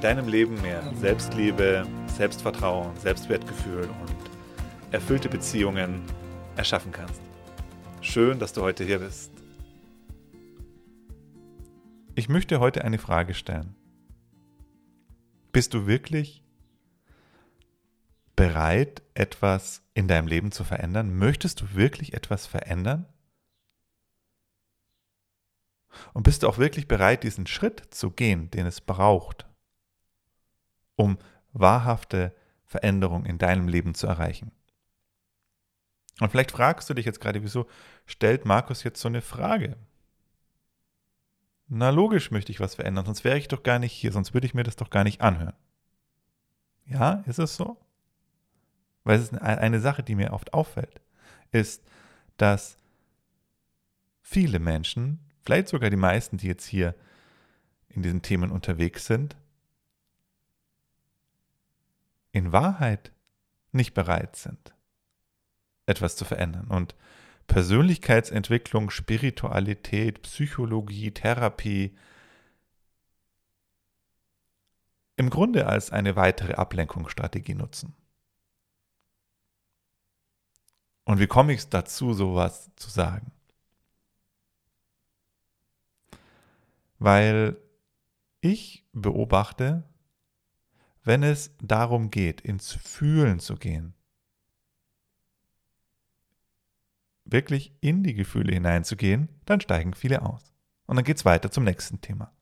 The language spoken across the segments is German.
deinem Leben mehr Selbstliebe, Selbstvertrauen, Selbstwertgefühl und erfüllte Beziehungen erschaffen kannst. Schön, dass du heute hier bist. Ich möchte heute eine Frage stellen. Bist du wirklich bereit, etwas in deinem Leben zu verändern? Möchtest du wirklich etwas verändern? Und bist du auch wirklich bereit, diesen Schritt zu gehen, den es braucht, um wahrhafte Veränderung in deinem Leben zu erreichen. Und vielleicht fragst du dich jetzt gerade, wieso stellt Markus jetzt so eine Frage? Na logisch möchte ich was verändern, sonst wäre ich doch gar nicht hier, sonst würde ich mir das doch gar nicht anhören. Ja, ist es so? Weil es ist eine Sache, die mir oft auffällt, ist, dass viele Menschen, vielleicht sogar die meisten, die jetzt hier in diesen Themen unterwegs sind, in Wahrheit nicht bereit sind, etwas zu verändern. Und Persönlichkeitsentwicklung, Spiritualität, Psychologie, Therapie im Grunde als eine weitere Ablenkungsstrategie nutzen. Und wie komme ich dazu, sowas zu sagen? Weil ich beobachte, wenn es darum geht, ins Fühlen zu gehen, wirklich in die Gefühle hineinzugehen, dann steigen viele aus. Und dann geht es weiter zum nächsten Thema.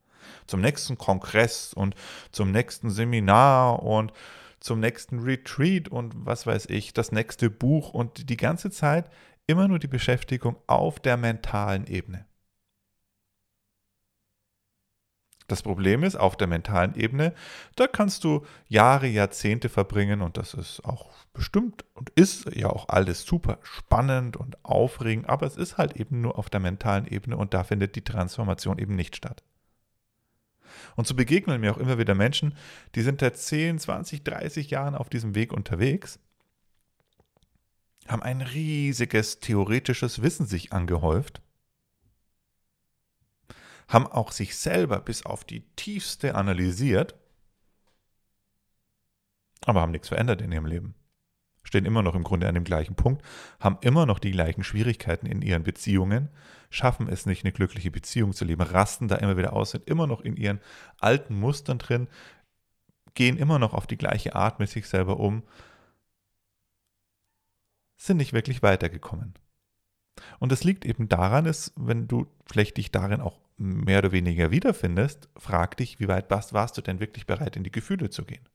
Zum nächsten Kongress und zum nächsten Seminar und zum nächsten Retreat und was weiß ich, das nächste Buch und die ganze Zeit immer nur die Beschäftigung auf der mentalen Ebene. Das Problem ist, auf der mentalen Ebene, da kannst du Jahre, Jahrzehnte verbringen und das ist auch bestimmt und ist ja auch alles super spannend und aufregend, aber es ist halt eben nur auf der mentalen Ebene und da findet die Transformation eben nicht statt. Und so begegnen mir auch immer wieder Menschen, die sind seit 10, 20, 30 Jahren auf diesem Weg unterwegs, haben ein riesiges theoretisches Wissen sich angehäuft haben auch sich selber bis auf die tiefste analysiert, aber haben nichts verändert in ihrem Leben. Stehen immer noch im Grunde an dem gleichen Punkt, haben immer noch die gleichen Schwierigkeiten in ihren Beziehungen, schaffen es nicht, eine glückliche Beziehung zu leben, rasten da immer wieder aus, sind immer noch in ihren alten Mustern drin, gehen immer noch auf die gleiche Art mit sich selber um, sind nicht wirklich weitergekommen. Und es liegt eben daran, ist, wenn du vielleicht dich darin auch mehr oder weniger wiederfindest, frag dich, wie weit warst, du denn wirklich bereit, in die Gefühle zu gehen?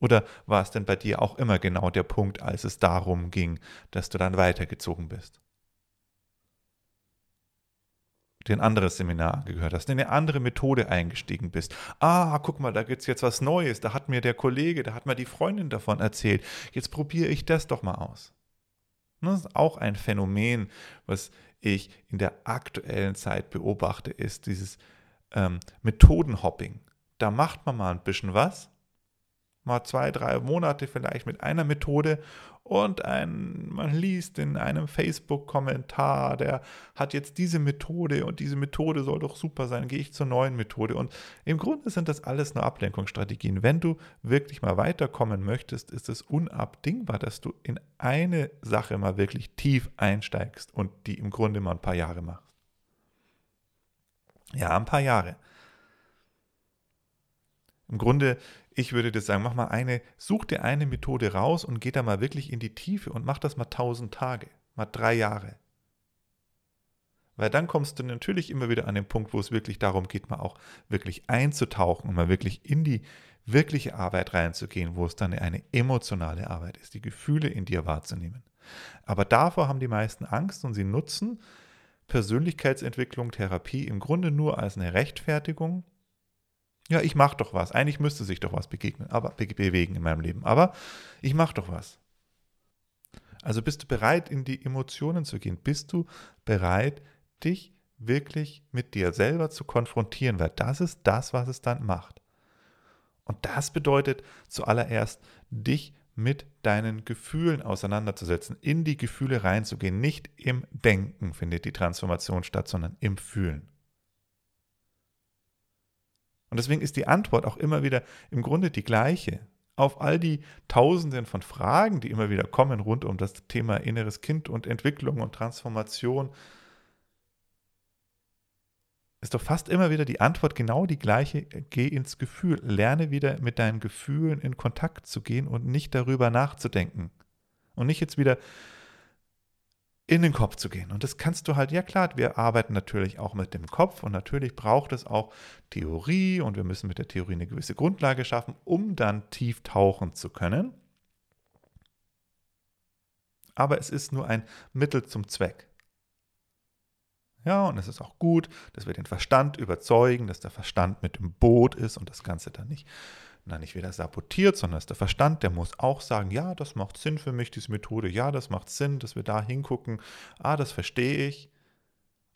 Oder war es denn bei dir auch immer genau der Punkt, als es darum ging, dass du dann weitergezogen bist? dir ein anderes Seminar angehört hast, in eine andere Methode eingestiegen bist. Ah, guck mal, da gibt es jetzt was Neues, da hat mir der Kollege, da hat mir die Freundin davon erzählt. Jetzt probiere ich das doch mal aus. Das ist auch ein Phänomen, was ich in der aktuellen Zeit beobachte, ist dieses ähm, Methodenhopping. Da macht man mal ein bisschen was, mal zwei, drei Monate vielleicht mit einer Methode und ein, man liest in einem Facebook-Kommentar, der hat jetzt diese Methode und diese Methode soll doch super sein, gehe ich zur neuen Methode. Und im Grunde sind das alles nur Ablenkungsstrategien. Wenn du wirklich mal weiterkommen möchtest, ist es unabdingbar, dass du in eine Sache mal wirklich tief einsteigst und die im Grunde mal ein paar Jahre machst. Ja, ein paar Jahre. Im Grunde ich würde dir sagen, mach mal eine, such dir eine Methode raus und geh da mal wirklich in die Tiefe und mach das mal tausend Tage, mal drei Jahre. Weil dann kommst du natürlich immer wieder an den Punkt, wo es wirklich darum geht, mal auch wirklich einzutauchen und mal wirklich in die wirkliche Arbeit reinzugehen, wo es dann eine emotionale Arbeit ist, die Gefühle in dir wahrzunehmen. Aber davor haben die meisten Angst und sie nutzen Persönlichkeitsentwicklung, Therapie im Grunde nur als eine Rechtfertigung, Ja, ich mache doch was. Eigentlich müsste sich doch was begegnen, aber bewegen in meinem Leben. Aber ich mache doch was. Also bist du bereit, in die Emotionen zu gehen? Bist du bereit, dich wirklich mit dir selber zu konfrontieren? Weil das ist das, was es dann macht. Und das bedeutet zuallererst, dich mit deinen Gefühlen auseinanderzusetzen, in die Gefühle reinzugehen. Nicht im Denken findet die Transformation statt, sondern im Fühlen. Und deswegen ist die Antwort auch immer wieder im Grunde die gleiche. Auf all die Tausenden von Fragen, die immer wieder kommen rund um das Thema inneres Kind und Entwicklung und Transformation, ist doch fast immer wieder die Antwort genau die gleiche. Geh ins Gefühl. Lerne wieder mit deinen Gefühlen in Kontakt zu gehen und nicht darüber nachzudenken. Und nicht jetzt wieder in den Kopf zu gehen. Und das kannst du halt, ja klar, wir arbeiten natürlich auch mit dem Kopf und natürlich braucht es auch Theorie und wir müssen mit der Theorie eine gewisse Grundlage schaffen, um dann tief tauchen zu können. Aber es ist nur ein Mittel zum Zweck. Ja, und es ist auch gut, dass wir den Verstand überzeugen, dass der Verstand mit im Boot ist und das Ganze dann nicht, na, nicht wieder sabotiert, sondern dass der Verstand, der muss auch sagen, ja, das macht Sinn für mich, diese Methode, ja, das macht Sinn, dass wir da hingucken, ah, das verstehe ich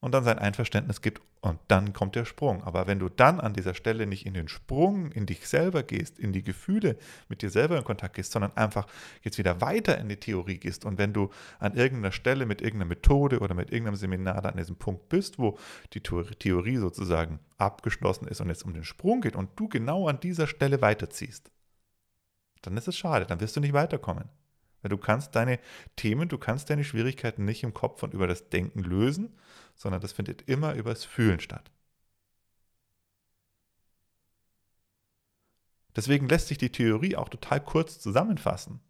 und dann sein Einverständnis gibt und dann kommt der Sprung. Aber wenn du dann an dieser Stelle nicht in den Sprung, in dich selber gehst, in die Gefühle mit dir selber in Kontakt gehst, sondern einfach jetzt wieder weiter in die Theorie gehst und wenn du an irgendeiner Stelle mit irgendeiner Methode oder mit irgendeinem Seminar da an diesem Punkt bist, wo die Theorie sozusagen abgeschlossen ist und jetzt um den Sprung geht und du genau an dieser Stelle weiterziehst, dann ist es schade, dann wirst du nicht weiterkommen. Du kannst deine Themen, du kannst deine Schwierigkeiten nicht im Kopf und über das Denken lösen, sondern das findet immer übers Fühlen statt. Deswegen lässt sich die Theorie auch total kurz zusammenfassen.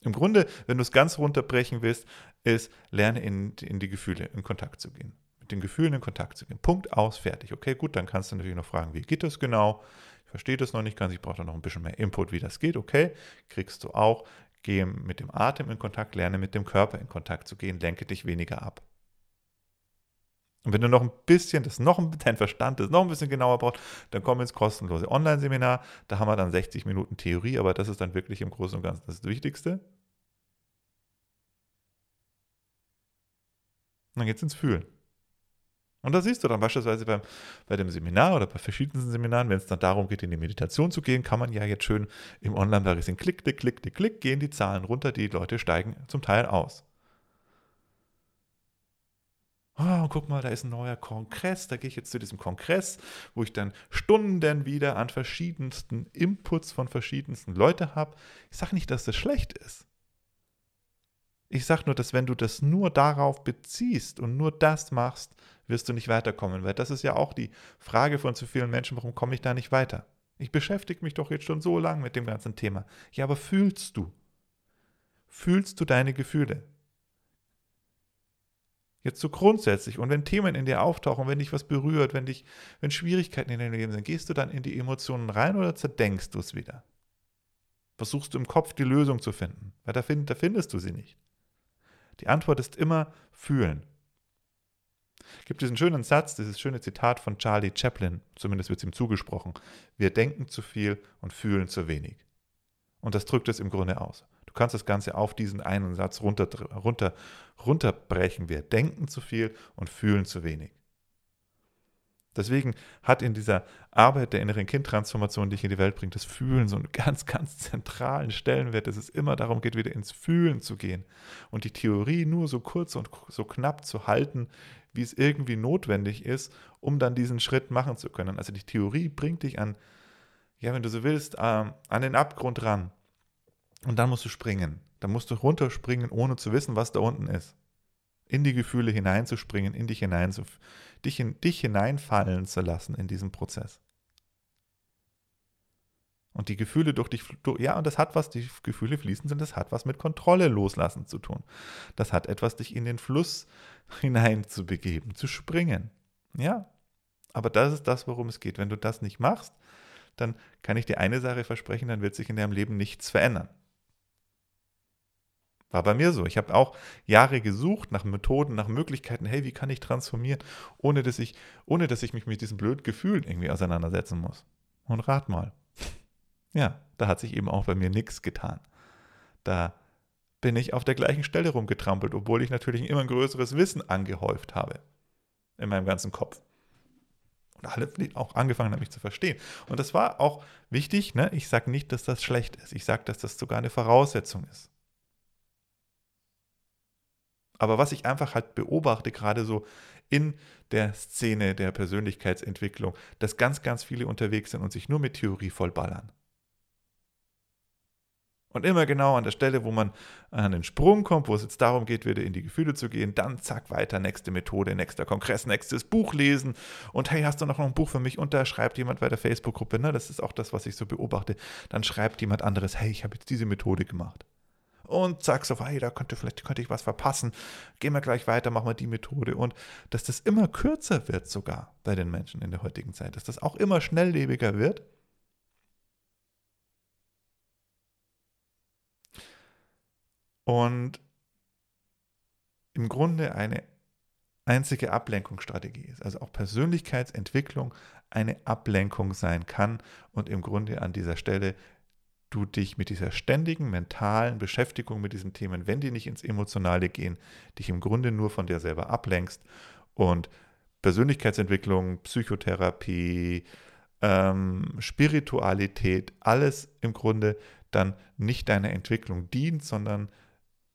Im Grunde, wenn du es ganz runterbrechen willst, ist, lerne in, in die Gefühle in Kontakt zu gehen. Mit den Gefühlen in Kontakt zu gehen. Punkt aus, fertig. Okay, gut, dann kannst du natürlich noch fragen, wie geht das genau? Verstehe das noch nicht ganz, ich brauche da noch ein bisschen mehr Input, wie das geht. Okay, kriegst du auch gehe mit dem Atem in Kontakt, lerne mit dem Körper in Kontakt zu gehen, lenke dich weniger ab. Und wenn du noch ein bisschen, das noch ein, dein Verstand das noch ein bisschen genauer braucht, dann komm ins kostenlose Online-Seminar. Da haben wir dann 60 Minuten Theorie, aber das ist dann wirklich im Großen und Ganzen das Wichtigste. Und dann geht es ins Fühlen. Und da siehst du dann beispielsweise beim, bei dem Seminar oder bei verschiedensten Seminaren, wenn es dann darum geht, in die Meditation zu gehen, kann man ja jetzt schön im Online-Bereich klick, klick, klick, klick, klick, gehen die Zahlen runter, die Leute steigen zum Teil aus. Oh, guck mal, da ist ein neuer Kongress, da gehe ich jetzt zu diesem Kongress, wo ich dann Stunden wieder an verschiedensten Inputs von verschiedensten Leuten habe. Ich sage nicht, dass das schlecht ist. Ich sage nur, dass wenn du das nur darauf beziehst und nur das machst, wirst du nicht weiterkommen, weil das ist ja auch die Frage von zu vielen Menschen, warum komme ich da nicht weiter? Ich beschäftige mich doch jetzt schon so lange mit dem ganzen Thema. Ja, aber fühlst du? Fühlst du deine Gefühle? Jetzt so grundsätzlich. Und wenn Themen in dir auftauchen, wenn dich was berührt, wenn dich, wenn Schwierigkeiten in deinem Leben sind, gehst du dann in die Emotionen rein oder zerdenkst du es wieder? Versuchst du im Kopf die Lösung zu finden? Weil da, find, da findest du sie nicht. Die Antwort ist immer fühlen. Es gibt diesen schönen Satz, dieses schöne Zitat von Charlie Chaplin, zumindest wird es ihm zugesprochen. Wir denken zu viel und fühlen zu wenig. Und das drückt es im Grunde aus. Du kannst das Ganze auf diesen einen Satz runter, runter, runterbrechen. Wir denken zu viel und fühlen zu wenig. Deswegen hat in dieser Arbeit der inneren Kindtransformation, die ich in die Welt bringe, das Fühlen so einen ganz, ganz zentralen Stellenwert, dass es immer darum geht, wieder ins Fühlen zu gehen und die Theorie nur so kurz und so knapp zu halten, wie es irgendwie notwendig ist, um dann diesen Schritt machen zu können. Also die Theorie bringt dich an, ja, wenn du so willst, ähm, an den Abgrund ran. Und dann musst du springen. Dann musst du runterspringen, ohne zu wissen, was da unten ist. In die Gefühle hineinzuspringen, in dich hinein zu, dich in dich hineinfallen zu lassen in diesem Prozess. Und die Gefühle durch dich, ja, und das hat was, die Gefühle fließen sind, das hat was mit Kontrolle loslassen zu tun. Das hat etwas, dich in den Fluss hinein zu begeben, zu springen. Ja, aber das ist das, worum es geht. Wenn du das nicht machst, dann kann ich dir eine Sache versprechen, dann wird sich in deinem Leben nichts verändern. War bei mir so. Ich habe auch Jahre gesucht nach Methoden, nach Möglichkeiten, hey, wie kann ich transformieren, ohne dass ich, ohne dass ich mich mit diesen blöden Gefühlen irgendwie auseinandersetzen muss. Und rat mal. Ja, da hat sich eben auch bei mir nichts getan. Da bin ich auf der gleichen Stelle rumgetrampelt, obwohl ich natürlich immer ein größeres Wissen angehäuft habe in meinem ganzen Kopf. Und alle auch angefangen haben, mich zu verstehen. Und das war auch wichtig. Ne? Ich sage nicht, dass das schlecht ist. Ich sage, dass das sogar eine Voraussetzung ist. Aber was ich einfach halt beobachte, gerade so in der Szene der Persönlichkeitsentwicklung, dass ganz, ganz viele unterwegs sind und sich nur mit Theorie vollballern. Und immer genau an der Stelle, wo man an den Sprung kommt, wo es jetzt darum geht, wieder in die Gefühle zu gehen, dann zack, weiter, nächste Methode, nächster Kongress, nächstes Buch lesen. Und hey, hast du noch ein Buch für mich? Und da schreibt jemand bei der Facebook-Gruppe, ne, das ist auch das, was ich so beobachte. Dann schreibt jemand anderes, hey, ich habe jetzt diese Methode gemacht. Und zack, so, hey, da könnte vielleicht könnte ich was verpassen. Gehen wir gleich weiter, machen wir die Methode. Und dass das immer kürzer wird sogar bei den Menschen in der heutigen Zeit, dass das auch immer schnelllebiger wird und im Grunde eine einzige Ablenkungsstrategie ist. Also auch Persönlichkeitsentwicklung eine Ablenkung sein kann und im Grunde an dieser Stelle du dich mit dieser ständigen mentalen Beschäftigung mit diesen Themen, wenn die nicht ins Emotionale gehen, dich im Grunde nur von dir selber ablenkst und Persönlichkeitsentwicklung, Psychotherapie, ähm, Spiritualität, alles im Grunde dann nicht deiner Entwicklung dient, sondern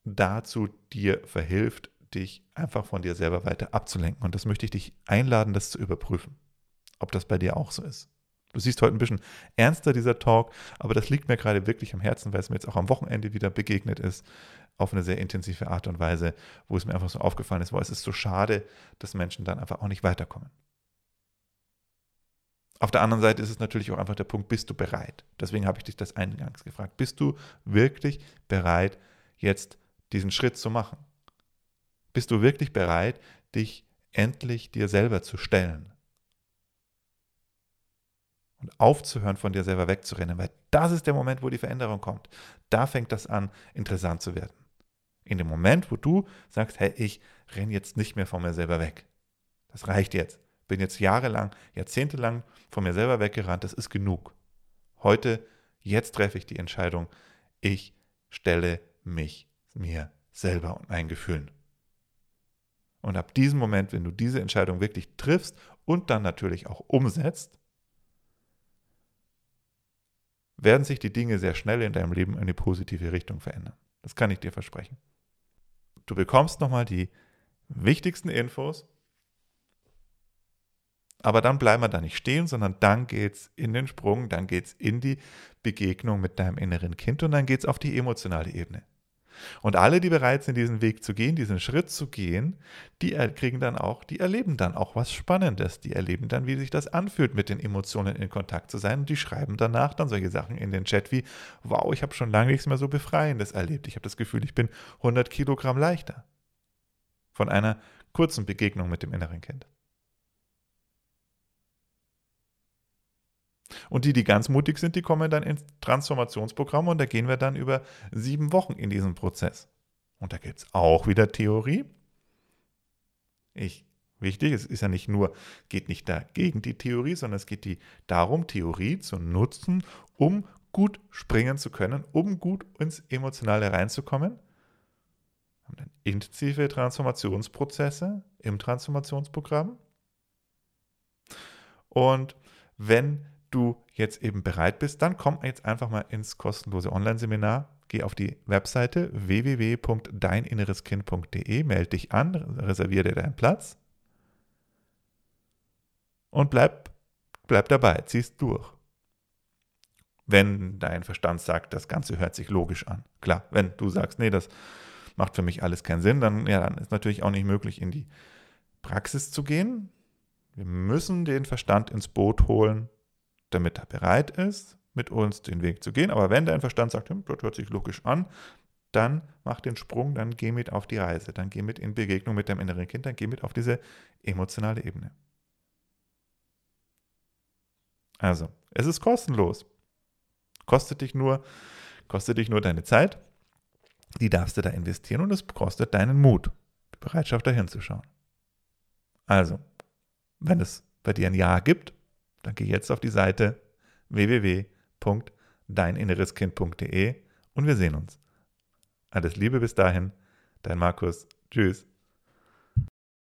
dazu dir verhilft, dich einfach von dir selber weiter abzulenken. Und das möchte ich dich einladen, das zu überprüfen, ob das bei dir auch so ist. Du siehst heute ein bisschen ernster dieser Talk, aber das liegt mir gerade wirklich am Herzen, weil es mir jetzt auch am Wochenende wieder begegnet ist, auf eine sehr intensive Art und Weise, wo es mir einfach so aufgefallen ist, wo es ist so schade, dass Menschen dann einfach auch nicht weiterkommen. Auf der anderen Seite ist es natürlich auch einfach der Punkt, bist du bereit? Deswegen habe ich dich das eingangs gefragt. Bist du wirklich bereit, jetzt diesen Schritt zu machen? Bist du wirklich bereit, dich endlich dir selber zu stellen? Und aufzuhören, von dir selber wegzurennen, weil das ist der Moment, wo die Veränderung kommt. Da fängt das an, interessant zu werden. In dem Moment, wo du sagst, hey, ich renne jetzt nicht mehr von mir selber weg. Das reicht jetzt. Bin jetzt jahrelang, jahrzehntelang von mir selber weggerannt, das ist genug. Heute, jetzt treffe ich die Entscheidung, ich stelle mich mir selber und meinen Gefühlen. Und ab diesem Moment, wenn du diese Entscheidung wirklich triffst und dann natürlich auch umsetzt, werden sich die Dinge sehr schnell in deinem Leben in eine positive Richtung verändern. Das kann ich dir versprechen. Du bekommst nochmal die wichtigsten Infos, aber dann bleiben wir da nicht stehen, sondern dann geht es in den Sprung, dann geht es in die Begegnung mit deinem inneren Kind und dann geht es auf die emotionale Ebene. Und alle, die bereit sind, diesen Weg zu gehen, diesen Schritt zu gehen, die kriegen dann auch, die erleben dann auch was Spannendes. Die erleben dann, wie sich das anfühlt, mit den Emotionen in Kontakt zu sein. Und die schreiben danach dann solche Sachen in den Chat wie, wow, ich habe schon lange nichts mehr so Befreiendes erlebt. Ich habe das Gefühl, ich bin 100 Kilogramm leichter. Von einer kurzen Begegnung mit dem inneren Kind. Und die, die ganz mutig sind, die kommen dann ins Transformationsprogramm und da gehen wir dann über sieben Wochen in diesen Prozess. Und da gibt es auch wieder Theorie. Ich, wichtig, es ist ja nicht nur, geht nicht da gegen die Theorie, sondern es geht die darum, Theorie zu nutzen, um gut springen zu können, um gut ins Emotionale reinzukommen. Wir haben dann intensive Transformationsprozesse im Transformationsprogramm. Und wenn du jetzt eben bereit bist, dann komm jetzt einfach mal ins kostenlose Online-Seminar. Geh auf die Webseite www.deininnereskind.de, melde dich an, reserviere dir deinen Platz und bleib, bleib dabei, ziehst durch. Wenn dein Verstand sagt, das Ganze hört sich logisch an. Klar, wenn du sagst, nee, das macht für mich alles keinen Sinn, dann, ja, dann ist natürlich auch nicht möglich, in die Praxis zu gehen. Wir müssen den Verstand ins Boot holen, damit er bereit ist, mit uns den Weg zu gehen. Aber wenn dein Verstand sagt, hm, das hört sich logisch an, dann mach den Sprung, dann geh mit auf die Reise, dann geh mit in Begegnung mit deinem inneren Kind, dann geh mit auf diese emotionale Ebene. Also, es ist kostenlos. Kostet dich nur, kostet dich nur deine Zeit. die darfst du da investieren und es kostet deinen Mut, die Bereitschaft, da hinzuschauen. Also, wenn es bei dir ein Ja gibt, dann geh jetzt auf die Seite www.deininnereskind.de und wir sehen uns. Alles Liebe bis dahin, dein Markus. Tschüss.